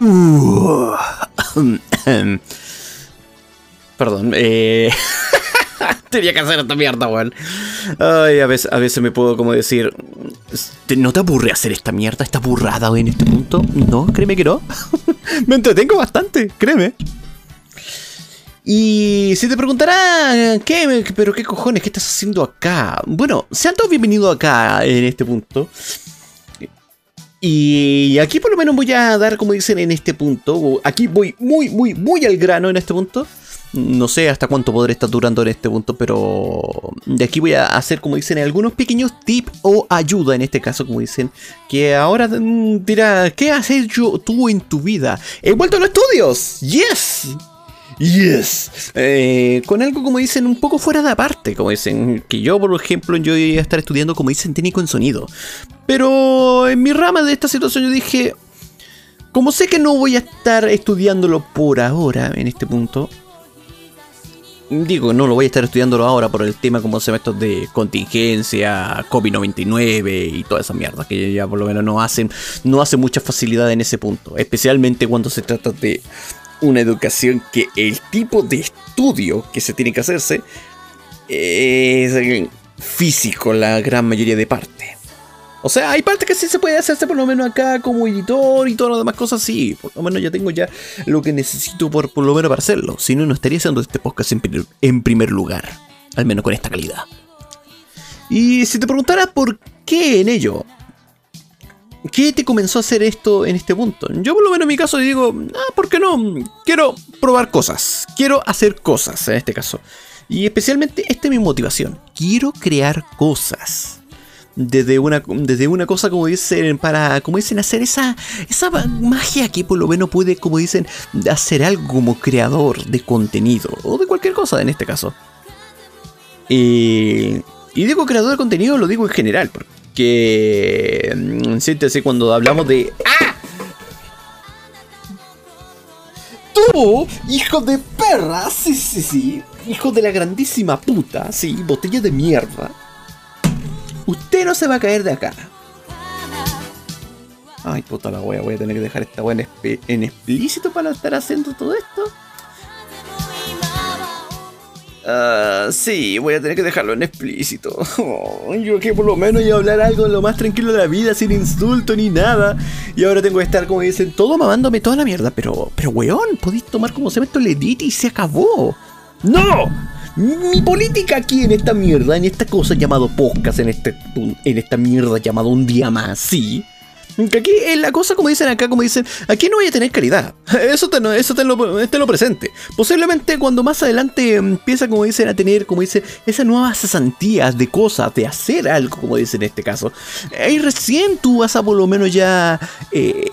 Perdón, eh... Tenía que hacer esta mierda, weón. Ay, a veces, a veces me puedo como decir... ¿No te aburre hacer esta mierda, esta burrada en este punto? No, créeme que no. me entretengo bastante, créeme. Y si te preguntará, ¿qué? ¿Pero qué cojones? ¿Qué estás haciendo acá? Bueno, sean todos bienvenidos acá en este punto. Y aquí por lo menos voy a dar, como dicen en este punto, aquí voy muy, muy, muy al grano en este punto. No sé hasta cuánto podré estar durando en este punto, pero de aquí voy a hacer, como dicen, algunos pequeños tips o ayuda en este caso, como dicen, que ahora dirá, ¿qué has hecho tú en tu vida? He vuelto a los estudios, yes. Yes. Eh, con algo, como dicen, un poco fuera de aparte. Como dicen, que yo, por ejemplo, yo iba a estar estudiando, como dicen, técnico en sonido. Pero en mi rama de esta situación yo dije, como sé que no voy a estar estudiándolo por ahora, en este punto. Digo, no lo voy a estar estudiándolo ahora por el tema como se estos de contingencia, COVID-99 y toda esa mierda que ya por lo menos no hacen, no hace mucha facilidad en ese punto. Especialmente cuando se trata de una educación que el tipo de estudio que se tiene que hacerse es físico la gran mayoría de parte. O sea, hay partes que sí se puede hacerse por lo menos acá como editor y todas las demás cosas, sí. Por lo menos ya tengo ya lo que necesito por, por lo menos para hacerlo. Si no, no estaría haciendo este podcast en, en primer lugar. Al menos con esta calidad. Y si te preguntara por qué en ello, ¿Qué te comenzó a hacer esto en este punto? Yo por lo menos en mi caso digo, ah, ¿por qué no? Quiero probar cosas, quiero hacer cosas en este caso. Y especialmente esta es mi motivación, quiero crear cosas. Desde una, desde una cosa como dicen, para, como dicen, hacer esa, esa magia que por lo menos puede, como dicen, hacer algo como creador de contenido, o de cualquier cosa en este caso. y digo creador de contenido, lo digo en general, porque que. Mm, siéntese cuando hablamos de. ¡Ah! ¡Tú, hijo de perra! Sí, sí, sí. Hijo de la grandísima puta. Sí, botella de mierda. Usted no se va a caer de acá. Ay, puta la wea, voy a tener que dejar esta wea en explícito para estar haciendo todo esto. Uh, sí, voy a tener que dejarlo en explícito. yo que por lo menos iba a hablar algo lo más tranquilo de la vida, sin insulto ni nada. Y ahora tengo que estar, como dicen, todo mamándome toda la mierda. Pero, pero weón, podéis tomar como se el edit y se acabó. ¡No! Mi política aquí en esta mierda, en esta cosa llamado podcast, en, este, en esta mierda llamado un día más, sí que aquí es la cosa, como dicen acá, como dicen, aquí no voy a tener calidad. Eso te, eso lo presente. Posiblemente cuando más adelante empieza, como dicen, a tener, como dicen, esas nuevas cesantías de cosas, de hacer algo, como dicen en este caso. Ahí recién tú vas a por lo menos ya... Eh,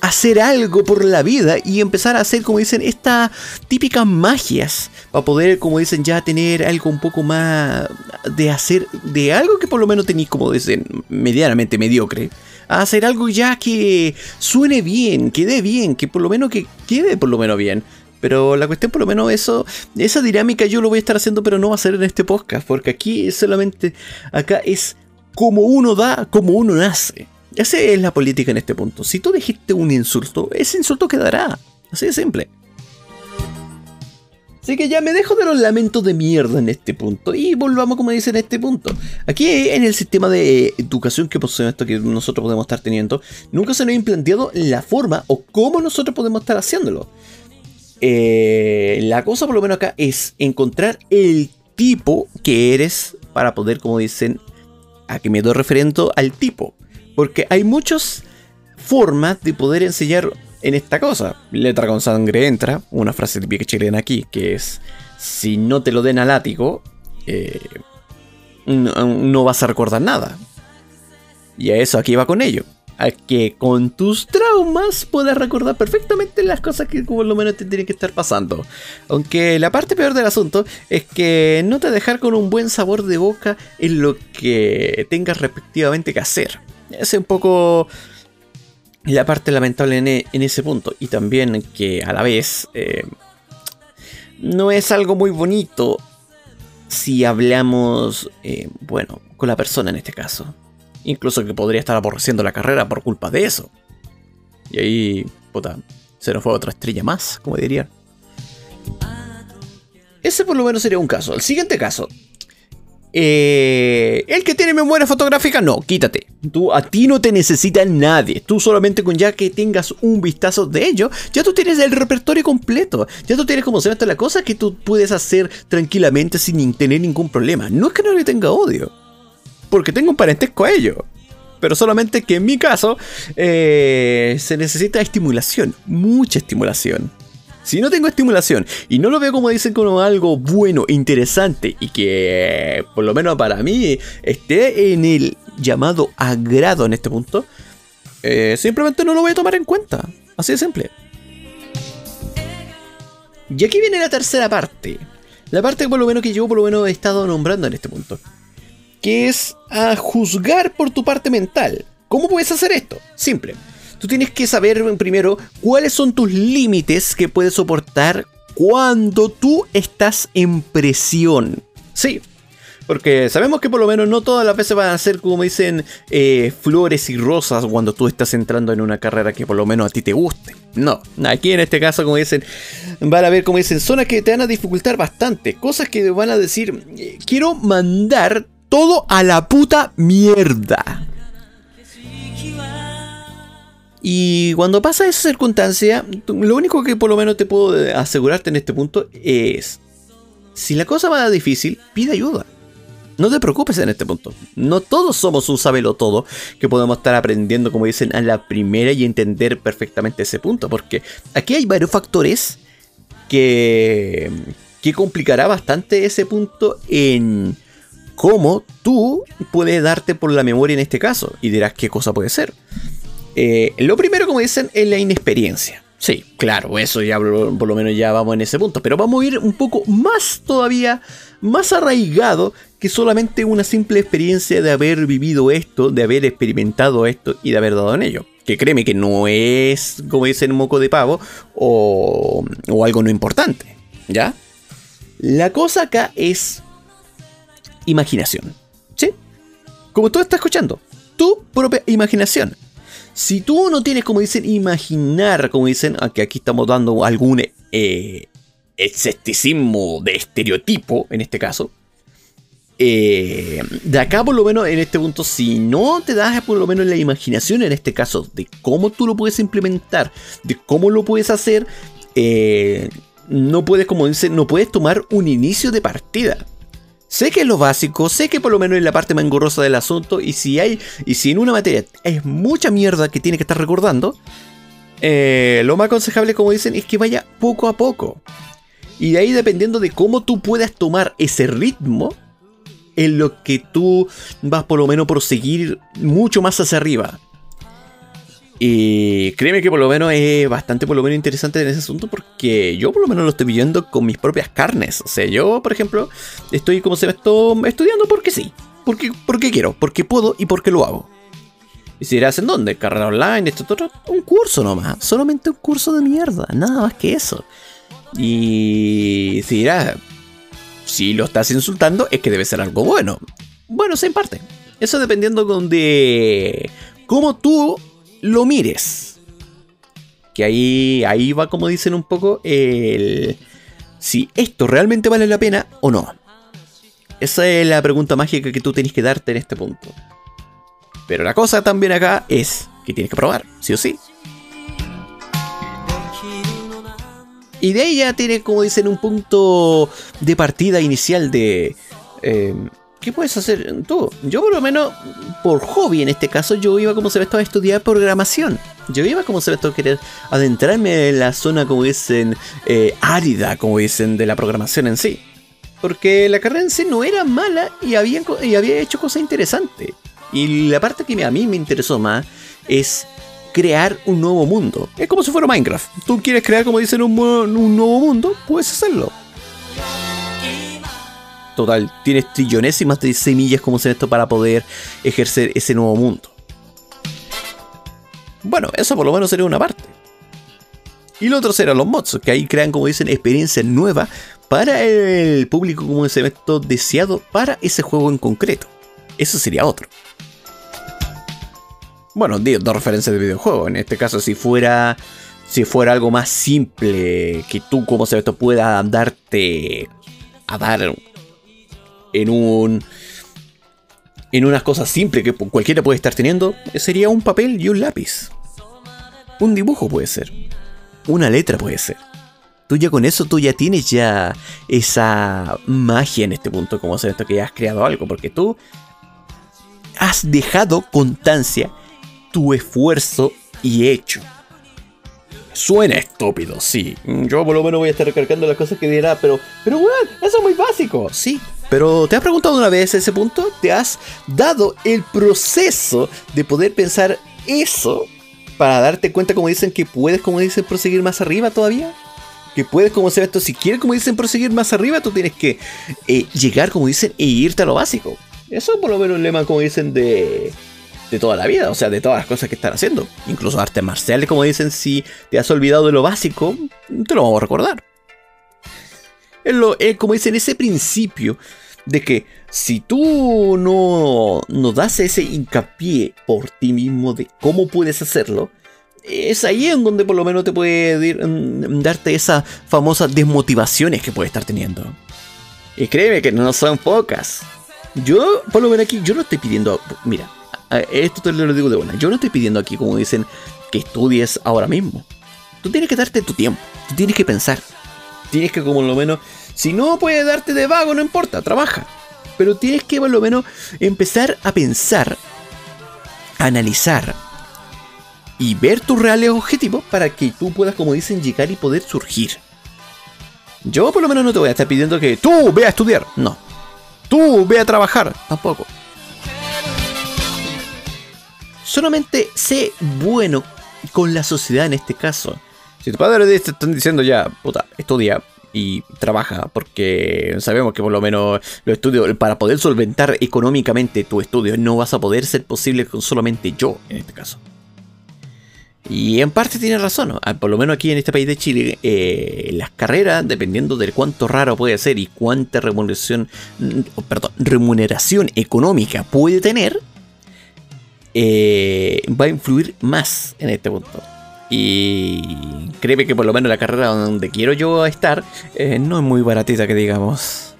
hacer algo por la vida y empezar a hacer, como dicen, estas típicas magias para poder, como dicen, ya tener algo un poco más de hacer, de algo que por lo menos tenéis, como dicen, medianamente mediocre a hacer algo ya que suene bien, que dé bien, que por lo menos que quede por lo menos bien. Pero la cuestión, por lo menos, eso, esa dinámica yo lo voy a estar haciendo, pero no va a ser en este podcast, porque aquí solamente, acá es como uno da, como uno nace. Esa es la política en este punto. Si tú dijiste un insulto, ese insulto quedará. Así de simple. Así que ya me dejo de los lamentos de mierda en este punto. Y volvamos, como dicen, en este punto. Aquí en el sistema de educación que posee esto que nosotros podemos estar teniendo, nunca se nos ha implanteado la forma o cómo nosotros podemos estar haciéndolo. Eh, la cosa, por lo menos acá, es encontrar el tipo que eres para poder, como dicen, a que me doy referente al tipo. Porque hay muchas formas de poder enseñar en esta cosa. Letra con sangre entra, una frase típica chilena aquí, que es, si no te lo den al látigo, eh, no, vas a recordar nada. Y a eso aquí va con ello. A que con tus traumas puedas recordar perfectamente las cosas que por lo menos te tienen que estar pasando. Aunque la parte peor del asunto es que no te dejar con un buen sabor de boca en lo que tengas respectivamente que hacer. Es un poco la parte lamentable e, en, ese punto. Y también que a la vez eh, no es algo muy bonito si hablamos, eh, bueno, con la persona en este caso. Incluso que podría estar aborreciendo la carrera por culpa de eso. Y ahí, puta, se nos fue otra estrella más, como diría. Ese por lo menos sería un caso. El siguiente caso eh, el que tiene memoria fotográfica, no, quítate. Tú, a ti no te necesita nadie. Tú solamente con ya que tengas un vistazo de ello, ya tú tienes el repertorio completo. Ya tú tienes como se llama la cosa que tú puedes hacer tranquilamente sin tener ningún problema. No es que no le tenga odio, porque tengo un parentesco a ello. Pero solamente que en mi caso eh, se necesita estimulación, mucha estimulación. Si no tengo estimulación y no lo veo como dicen como algo bueno, interesante y que por lo menos para mí esté en el llamado agrado en este punto, eh, simplemente no lo voy a tomar en cuenta. Así de simple. Y aquí viene la tercera parte. La parte por lo menos que yo por lo menos he estado nombrando en este punto. Que es a juzgar por tu parte mental. ¿Cómo puedes hacer esto? Simple tú tienes que saber primero cuáles son tus límites que puedes soportar cuando tú estás en presión. Sí, porque sabemos que por lo menos no todas las veces van a ser, como dicen, eh, flores y rosas cuando tú estás entrando en una carrera que por lo menos a ti te guste. No, aquí en este caso, como dicen, van a ver, como dicen, zonas que te van a dificultar bastante. Cosas que van a decir, eh, quiero mandar todo a la puta mierda. Y cuando pasa esa circunstancia, lo único que por lo menos te puedo asegurarte en este punto es, si la cosa va difícil, pide ayuda. No te preocupes en este punto. No todos somos un sabelo todo que podemos estar aprendiendo, como dicen, a la primera y entender perfectamente ese punto. Porque aquí hay varios factores que, que complicará bastante ese punto en cómo tú puedes darte por la memoria en este caso. Y dirás qué cosa puede ser. Eh, lo primero, como dicen, es la inexperiencia. Sí, claro, eso ya por lo menos ya vamos en ese punto. Pero vamos a ir un poco más todavía, más arraigado que solamente una simple experiencia de haber vivido esto, de haber experimentado esto y de haber dado en ello. Que créeme que no es, como dicen, moco de pavo o, o algo no importante. ¿Ya? La cosa acá es imaginación. ¿Sí? Como tú estás escuchando, tu propia imaginación. Si tú no tienes, como dicen, imaginar, como dicen, que aquí estamos dando algún eh, escepticismo de estereotipo, en este caso, eh, de acá por lo menos en este punto, si no te das por lo menos la imaginación en este caso de cómo tú lo puedes implementar, de cómo lo puedes hacer, eh, no puedes, como dicen, no puedes tomar un inicio de partida. Sé que es lo básico, sé que por lo menos es la parte más engorrosa del asunto, y si hay, y si en una materia es mucha mierda que tiene que estar recordando, eh, lo más aconsejable, como dicen, es que vaya poco a poco. Y de ahí dependiendo de cómo tú puedas tomar ese ritmo, en lo que tú vas por lo menos por seguir mucho más hacia arriba. Y créeme que por lo menos es bastante por lo menos interesante en ese asunto porque yo por lo menos lo estoy viviendo con mis propias carnes. O sea, yo, por ejemplo, estoy como se me estoy estudiando porque sí. Porque, porque quiero, porque puedo y porque lo hago. Y si dirás en dónde, carrera online, esto, otro, un curso nomás. Solamente un curso de mierda, nada más que eso. Y si dirás, si lo estás insultando, es que debe ser algo bueno. Bueno, sí, en parte. Eso dependiendo de cómo tú lo mires. Que ahí, ahí va, como dicen un poco, el, si esto realmente vale la pena o no. Esa es la pregunta mágica que tú tienes que darte en este punto. Pero la cosa también acá es que tienes que probar, sí o sí. Y de ahí ya tienes, como dicen, un punto de partida inicial de... Eh, ¿Qué puedes hacer tú? Yo por lo menos, por hobby en este caso, yo iba como se ve a estudiar programación. Yo iba como se ve a querer adentrarme en la zona, como dicen, eh, árida, como dicen, de la programación en sí. Porque la carrera en sí no era mala y había, y había hecho cosas interesantes. Y la parte que a mí me interesó más es crear un nuevo mundo. Es como si fuera Minecraft. Tú quieres crear, como dicen, un, un nuevo mundo, puedes hacerlo. Total, tienes trillonésimas de semillas como se esto para poder ejercer ese nuevo mundo. Bueno, eso por lo menos sería una parte. Y lo otro serán los mods, que ahí crean, como dicen, experiencias nuevas para el público como ese evento deseado para ese juego en concreto. Eso sería otro. Bueno, dos referencias de videojuego. En este caso, si fuera. Si fuera algo más simple, que tú como se esto pueda darte a dar en un en unas cosas simples que cualquiera puede estar teniendo, sería un papel y un lápiz. Un dibujo puede ser. Una letra puede ser. Tú ya con eso, tú ya tienes ya esa magia en este punto, como se esto que ya has creado algo, porque tú has dejado constancia tu esfuerzo y hecho. Suena estúpido, sí. Yo por lo menos voy a estar recargando las cosas que dirá, pero, pero bueno, eso es muy básico. Sí, pero ¿te has preguntado una vez ese punto? ¿Te has dado el proceso de poder pensar eso para darte cuenta, como dicen, que puedes, como dicen, proseguir más arriba todavía? Que puedes, como se esto, si quieres, como dicen, proseguir más arriba, tú tienes que eh, llegar, como dicen, e irte a lo básico. Eso es por lo menos un lema, como dicen, de, de toda la vida, o sea, de todas las cosas que están haciendo. Incluso artes marciales, como dicen, si te has olvidado de lo básico, te lo vamos a recordar es como dicen, ese principio de que si tú no, no das ese hincapié por ti mismo de cómo puedes hacerlo, es ahí en donde por lo menos te puede mm, darte esas famosas desmotivaciones que puedes estar teniendo. Y créeme que no son pocas. Yo, por lo menos aquí, yo no estoy pidiendo. Mira, esto te lo digo de una. Yo no estoy pidiendo aquí, como dicen, que estudies ahora mismo. Tú tienes que darte tu tiempo. Tú tienes que pensar. Tienes que, como lo menos, si no puedes darte de vago, no importa, trabaja. Pero tienes que por lo menos empezar a pensar, analizar y ver tus reales objetivos para que tú puedas, como dicen, llegar y poder surgir. Yo por lo menos no te voy a estar pidiendo que tú ve a estudiar, no. Tú ve a trabajar, tampoco. Solamente sé bueno con la sociedad en este caso. Si tu padre te están diciendo ya, puta, estudia, y trabaja, porque sabemos que por lo menos los estudios, para poder solventar económicamente tu estudio, no vas a poder ser posible con solamente yo, en este caso. Y en parte tiene razón, ah, por lo menos aquí en este país de Chile, eh, las carreras, dependiendo de cuánto raro puede ser y cuánta remuneración, mm, perdón, remuneración económica puede tener, eh, va a influir más en este punto. Y créeme que por lo menos la carrera donde quiero yo estar eh, no es muy baratita que digamos.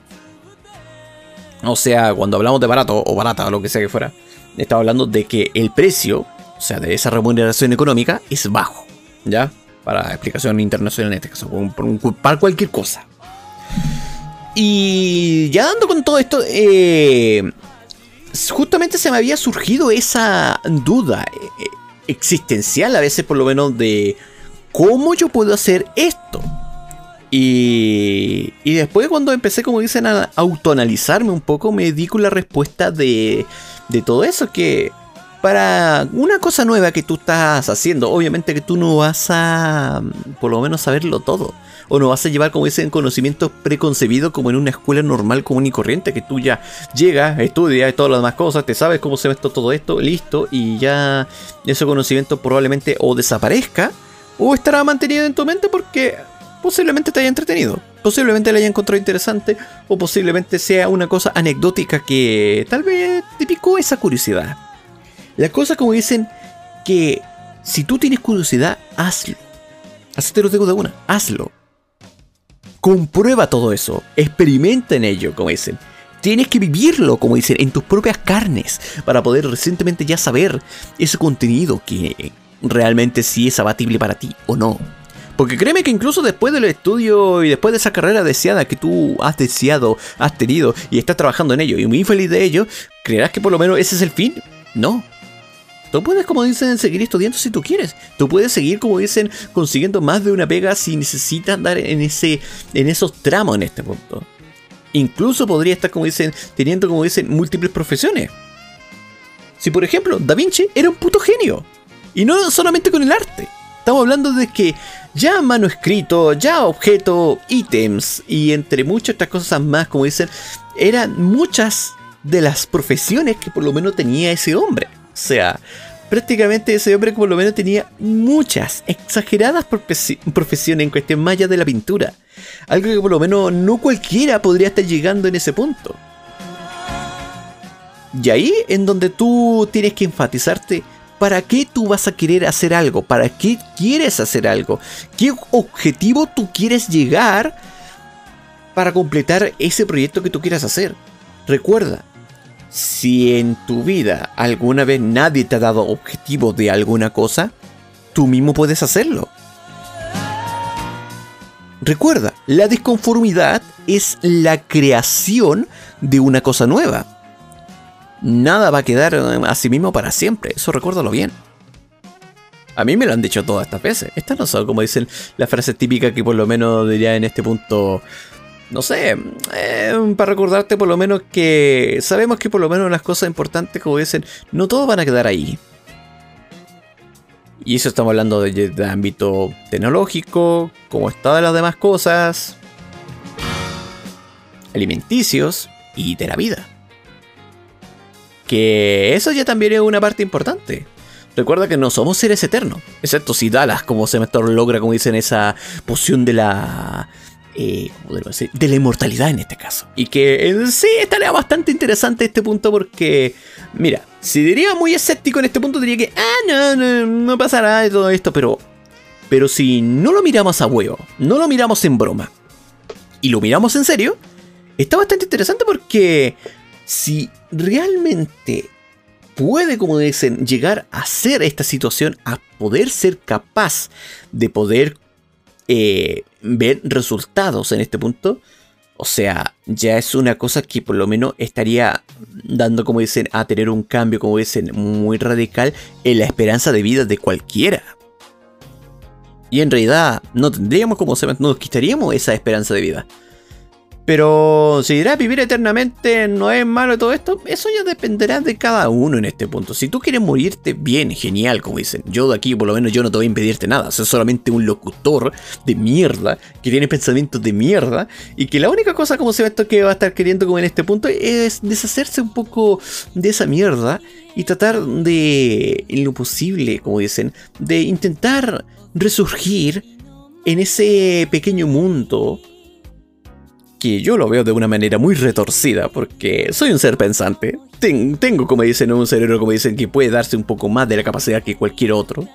O sea, cuando hablamos de barato o barata o lo que sea que fuera, estaba hablando de que el precio, o sea, de esa remuneración económica es bajo. ¿Ya? Para explicación internacional en este caso, para cualquier cosa. Y ya dando con todo esto, eh, justamente se me había surgido esa duda. Existencial a veces por lo menos de cómo yo puedo hacer esto. Y, y después cuando empecé, como dicen, a autoanalizarme un poco, me di con la respuesta de, de todo eso, que para una cosa nueva que tú estás haciendo, obviamente que tú no vas a, por lo menos, saberlo todo o no vas a llevar, como dicen, conocimientos preconcebidos como en una escuela normal, común y corriente, que tú ya llegas, estudias todas las demás cosas, te sabes cómo se ve todo esto, listo, y ya ese conocimiento probablemente o desaparezca o estará mantenido en tu mente porque posiblemente te haya entretenido, posiblemente le haya encontrado interesante o posiblemente sea una cosa anecdótica que tal vez te picó esa curiosidad. La cosa como dicen que si tú tienes curiosidad, hazlo. Así te lo digo de una, hazlo. Comprueba todo eso, experimenta en ello, como dicen. Tienes que vivirlo, como dicen, en tus propias carnes, para poder recientemente ya saber ese contenido que realmente sí es abatible para ti o no. Porque créeme que incluso después del estudio y después de esa carrera deseada que tú has deseado, has tenido y estás trabajando en ello y muy feliz de ello, ¿creerás que por lo menos ese es el fin? No. Tú puedes, como dicen, seguir estudiando si tú quieres. Tú puedes seguir, como dicen, consiguiendo más de una pega si necesitas andar en, ese, en esos tramos en este punto. Incluso podría estar, como dicen, teniendo, como dicen, múltiples profesiones. Si, por ejemplo, Da Vinci era un puto genio. Y no solamente con el arte. Estamos hablando de que ya manuscrito, ya objeto, ítems y entre muchas otras cosas más, como dicen, eran muchas de las profesiones que por lo menos tenía ese hombre. Sea, prácticamente ese hombre por lo menos tenía muchas, exageradas profesiones en cuestión más allá de la pintura. Algo que por lo menos no cualquiera podría estar llegando en ese punto. Y ahí en donde tú tienes que enfatizarte ¿Para qué tú vas a querer hacer algo? ¿Para qué quieres hacer algo? ¿Qué objetivo tú quieres llegar para completar ese proyecto que tú quieras hacer? Recuerda, si en tu vida alguna vez nadie te ha dado objetivo de alguna cosa, tú mismo puedes hacerlo. Recuerda, la disconformidad es la creación de una cosa nueva nada va a quedar eh, a sí mismo para siempre. Eso recuérdalo bien. A mí me lo han dicho todas estas veces. Estas no son como dicen las frases típicas que por lo menos diría en este punto. No sé, eh, para recordarte por lo menos que sabemos que por lo menos las cosas importantes, como dicen, no todos van a quedar ahí. Y eso estamos hablando de, ámbito tecnológico, como está las demás cosas, alimenticios y de la vida. Que eso ya también es una parte importante. Recuerda que no somos seres eternos, excepto si Dallas, como Semetor logra, como dicen, esa poción de la. Eh? De la inmortalidad en este caso. Y que en sí estaría bastante interesante este punto porque, mira, si diría muy escéptico en este punto, diría que, ah, no, no, no pasará de todo esto, pero. Pero si no lo miramos a huevo, no lo miramos en broma, y lo miramos en serio, está bastante interesante porque si realmente puede, como dicen, llegar a ser esta situación, a poder ser capaz de poder eh, ver resultados en este punto, o sea, ya es una cosa que por lo menos estaría dando, como dicen, a tener un cambio, como dicen, muy radical en la esperanza de vida de cualquiera. Y en realidad no tendríamos como se nos quitaríamos esa esperanza de vida. Pero si dirás vivir eternamente no es malo todo esto, eso ya dependerá de cada uno en este punto. Si tú quieres morirte bien, genial, como dicen. Yo de aquí por lo menos yo no te voy a impedirte nada. Soy solamente un locutor de mierda que tiene pensamientos de mierda y que la única cosa como se ve esto que va a estar queriendo como en este punto es deshacerse un poco de esa mierda y tratar de, en lo posible, como dicen, de intentar resurgir en ese pequeño mundo que yo lo veo de una manera muy retorcida, porque soy un ser pensante. tengo, como dicen, un cerebro, como dicen, que puede darse un poco más de la capacidad que cualquier otro.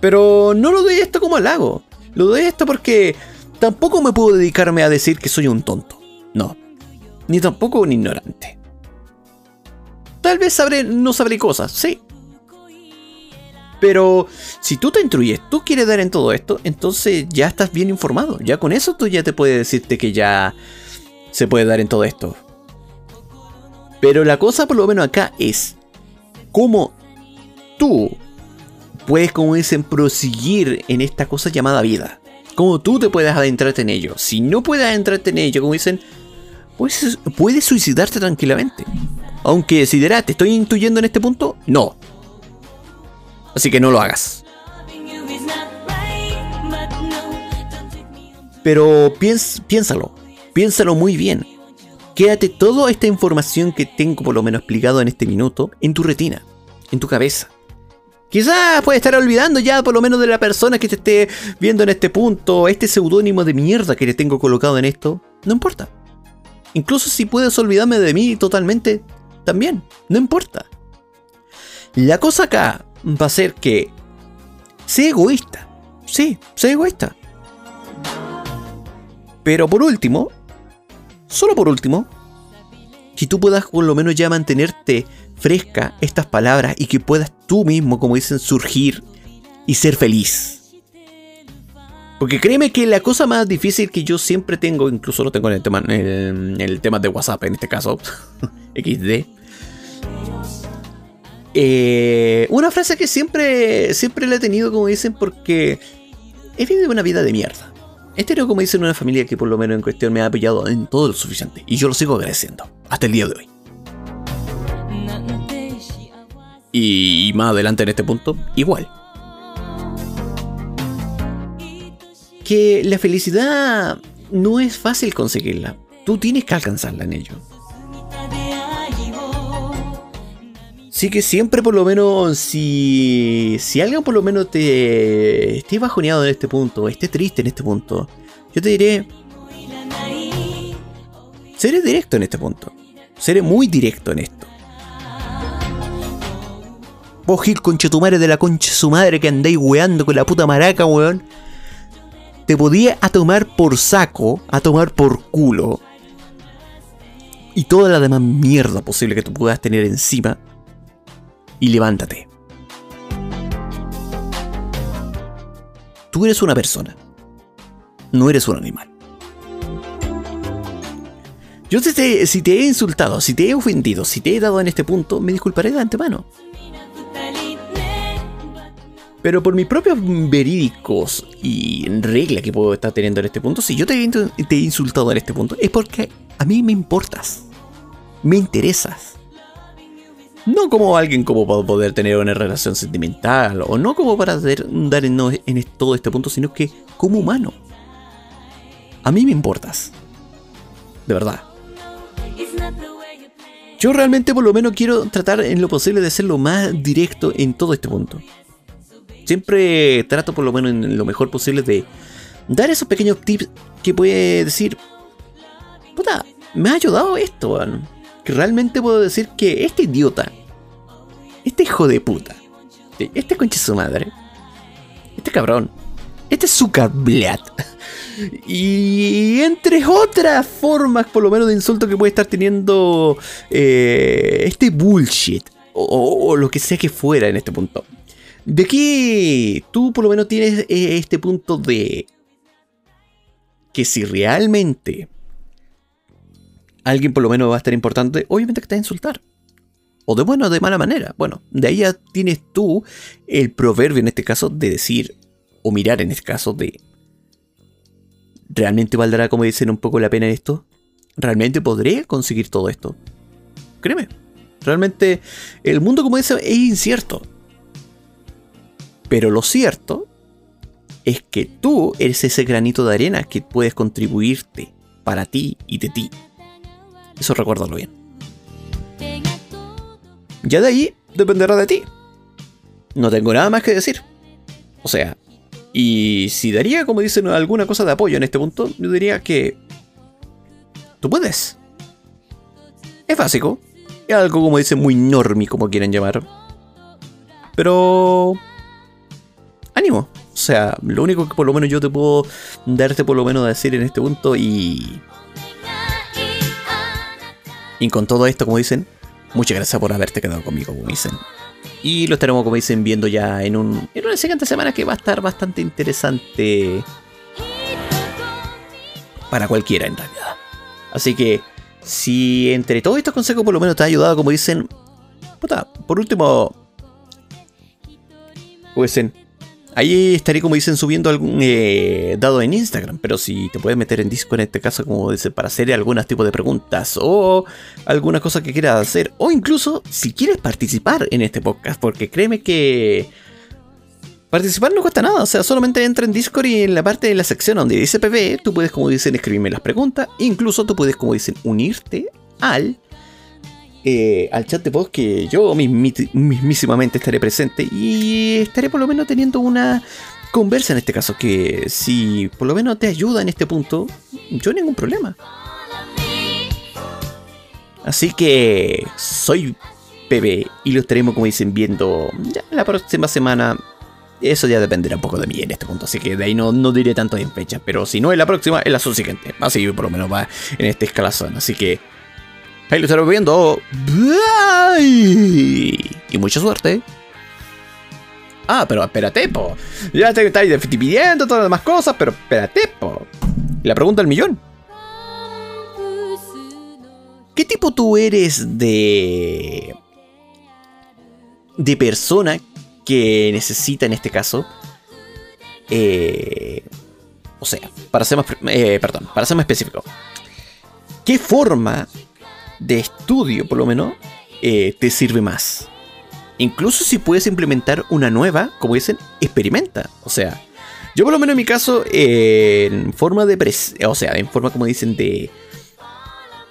Pero no lo doy esto como halago. Lo doy esto porque tampoco me puedo dedicarme a decir que soy un tonto. No. Ni tampoco un ignorante. Tal vez sabré, no sabré cosas, sí. Pero si tú te instruyes, tú quieres dar en todo esto, entonces ya estás bien informado. Ya con eso tú ya te puedes decirte que ya se puede dar en todo esto. Pero la cosa por lo menos acá es cómo tú puedes, como dicen, proseguir en esta cosa llamada vida. Cómo tú te puedes adentrarte en ello. Si no puedes adentrarte en ello, como dicen, puedes, puedes suicidarte tranquilamente. Aunque si dirás, ¿te estoy intuyendo en este punto? No, Así que no lo hagas. Pero piénsalo, piénsalo muy bien. Quédate toda esta información que tengo por lo menos explicado en este minuto en tu retina, en tu cabeza. Quizás puedes estar olvidando ya por lo menos de la persona que te esté viendo en este punto, este seudónimo de mierda que le tengo colocado en esto. No importa. Incluso si puedes olvidarme de mí totalmente, también, no importa. La cosa acá va a ser que sea egoísta. Sí, sea egoísta. Pero por último, solo por último, si tú puedas por lo menos ya mantenerte fresca estas palabras y que puedas tú mismo, como dicen, surgir y ser feliz. Porque créeme que la cosa más difícil que yo siempre tengo, incluso lo tengo en el tema, en el, tema de WhatsApp en este caso, XD. Eh, una frase que siempre, siempre la he tenido, como dicen, porque he vivido una vida de mierda. He tenido, como dicen, una familia que por lo menos en cuestión me ha apoyado en todo lo suficiente. Y yo lo sigo agradeciendo, hasta el día de hoy. Y más adelante en este punto, igual. Que la felicidad no es fácil conseguirla. Tú tienes que alcanzarla en ello. Así que siempre por lo menos, si, si alguien por lo menos te esté bajoneado en este punto, esté triste en este punto, yo te diré, seré directo en este punto. Seré muy directo en esto. Vos, Gil, concha tu madre de la concha su madre que andáis weando con la puta maraca, weón. Te podía a tomar por saco, a tomar por culo. Y toda la demás mierda posible que tú puedas tener encima. Y levántate. Tú eres una persona. No eres un animal. Yo si te he insultado, si te he ofendido, si te he dado en este punto, me disculparé de antemano. Pero por mis propios verídicos y reglas que puedo estar teniendo en este punto, si yo te, he insultado en este punto, es porque a mí me importas. Me interesas. No como alguien como para poder tener una relación sentimental, o no como para dar en, en todo este punto, sino que como humano. A mí me importas. De verdad. Yo realmente por lo menos quiero tratar en lo posible de ser lo más directo en todo este punto. Siempre trato por lo menos en lo mejor posible de dar esos pequeños tips que puede decir, puta, me ha ayudado esto, Que realmente puedo decir que este idiota, este hijo de puta, este conche su madre, este cabrón, este Zuckerblad. Y entre otras formas, por lo menos, de insulto que puede estar teniendo eh, este bullshit. o, lo que sea que fuera en este punto. De aquí tú por lo menos tienes eh, este punto de que si realmente alguien por lo menos va a estar importante, obviamente que te va a insultar. O de buena o de mala manera. Bueno, de ahí ya tienes tú el proverbio en este caso de decir, o mirar en este caso de, ¿realmente valdrá, como dicen, un poco la pena esto? ¿Realmente podré conseguir todo esto? Créeme, realmente el mundo como dice es incierto. Pero lo cierto es que tú eres ese granito de arena que puedes contribuirte para ti y de ti. Eso recuérdalo bien. Ya de ahí dependerá de ti. No tengo nada más que decir. O sea, y si daría, como dicen, alguna cosa de apoyo en este punto, yo diría que tú puedes. Es básico. Es algo como dicen muy normi, como quieren llamar. Pero ánimo. O sea, lo único que por lo menos yo te puedo darte por lo menos decir en este punto y... Y con todo esto, como dicen, muchas gracias por haberte quedado conmigo, como dicen. Y lo estaremos, como dicen, viendo ya en, un, en una siguiente semana que va a estar bastante interesante para cualquiera en realidad. Así que, si entre todos estos consejos por lo menos te ha ayudado, como dicen, puta, por último, como dicen, Ahí estaré, como dicen, subiendo algún eh, dado en Instagram. Pero si te puedes meter en Discord en este caso, como dice, para hacer algunos tipos de preguntas o alguna cosa que quieras hacer. O incluso si quieres participar en este podcast. Porque créeme que participar no cuesta nada. O sea, solamente entra en Discord y en la parte de la sección donde dice PB, tú puedes, como dicen, escribirme las preguntas. Incluso tú puedes, como dicen, unirte al eh, al chat de voz que yo mismísimamente estaré presente y estaré por lo menos teniendo una conversa en este caso que si por lo menos te ayuda en este punto, yo ningún problema. Así que soy PB y lo estaremos como dicen viendo ya la próxima semana eso ya dependerá un poco de mí en este punto. Así que de ahí no, no diré tanto en fecha. Pero si no es la próxima, es la subsiguiente. Así por lo menos va en este escalazón. Así que ahí lo estaremos viendo. Bye. Y mucha suerte. Ah, pero espérate, po. Ya te estáis pidiendo todas las demás cosas, pero espérate, po. La pregunta del millón. ¿Qué tipo tú eres de. de persona que necesita en este caso? Eh, o sea, para ser más. Eh, perdón, para ser más específico. ¿Qué forma de estudio, por lo menos, eh, te sirve más? Incluso si puedes implementar una nueva, como dicen, experimenta. O sea, yo por lo menos en mi caso, en forma de... O sea, en forma como dicen de...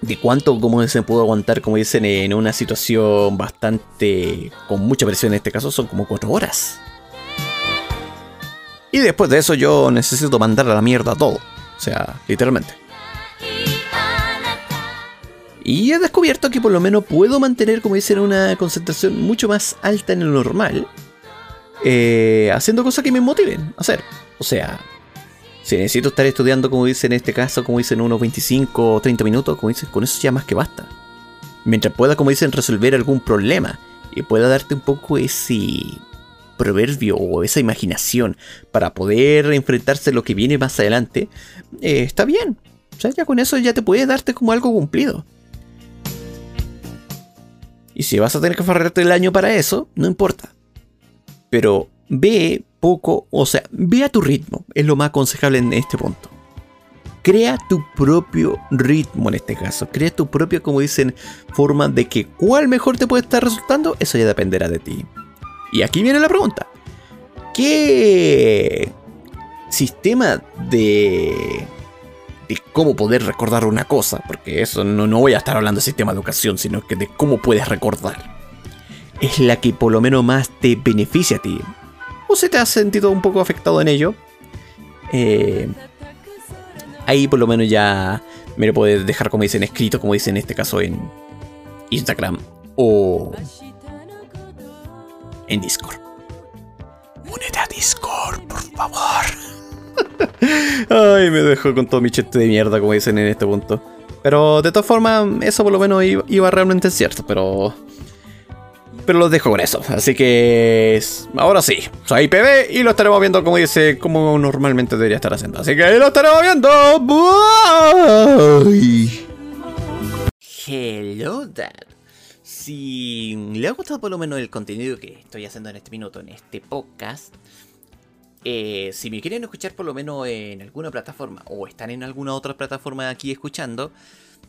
De cuánto, como dicen, puedo aguantar, como dicen, en una situación bastante... Con mucha presión en este caso, son como 4 horas. Y después de eso yo necesito mandar a la mierda todo. O sea, literalmente. Y he descubierto que por lo menos puedo mantener, como dicen, una concentración mucho más alta en lo normal. Eh, haciendo cosas que me motiven a hacer. O sea, si necesito estar estudiando, como dicen en este caso, como dicen unos 25 o 30 minutos, como dicen, con eso ya más que basta. Mientras pueda, como dicen, resolver algún problema y pueda darte un poco ese proverbio o esa imaginación para poder enfrentarse a lo que viene más adelante, eh, está bien. O sea, ya con eso ya te puede darte como algo cumplido. Y si vas a tener que farrarte el año para eso, no importa. Pero ve poco, o sea, ve a tu ritmo, es lo más aconsejable en este punto. Crea tu propio ritmo en este caso, crea tu propia, como dicen, forma de que cuál mejor te puede estar resultando, eso ya dependerá de ti. Y aquí viene la pregunta. ¿Qué sistema de cómo poder recordar una cosa, porque eso no, no voy a estar hablando de sistema de educación, sino que de cómo puedes recordar. Es la que por lo menos más te beneficia a ti. ¿O se te ha sentido un poco afectado en ello? Eh, ahí por lo menos ya me lo puedes dejar como dicen escrito, como dicen en este caso en Instagram o en Discord. Únete a Discord, por favor. Ay, me dejó con todo mi chiste de mierda, como dicen en este punto. Pero de todas formas, eso por lo menos iba, realmente cierto, pero. Pero los dejo con eso. Así que. Ahora sí, soy PB y lo estaremos viendo como dice, como normalmente debería estar haciendo. Así que lo estaremos viendo. Bye. Hello, Dad. Si le ha gustado por lo menos el contenido que estoy haciendo en este minuto, en este podcast, eh, si me quieren escuchar por lo menos en alguna plataforma o están en alguna otra plataforma aquí escuchando,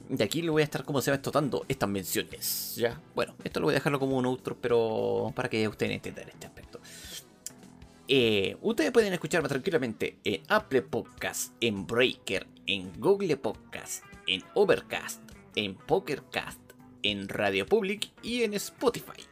de aquí le voy a estar como se va explotando estas menciones. Ya, bueno, esto lo voy a dejarlo como un outro, pero para que ustedes entiendan este aspecto. Eh, ustedes pueden escucharme tranquilamente en Apple Podcast, en Breaker, en Google Podcast, en Overcast, en Pokercast, en Radio Public y en Spotify.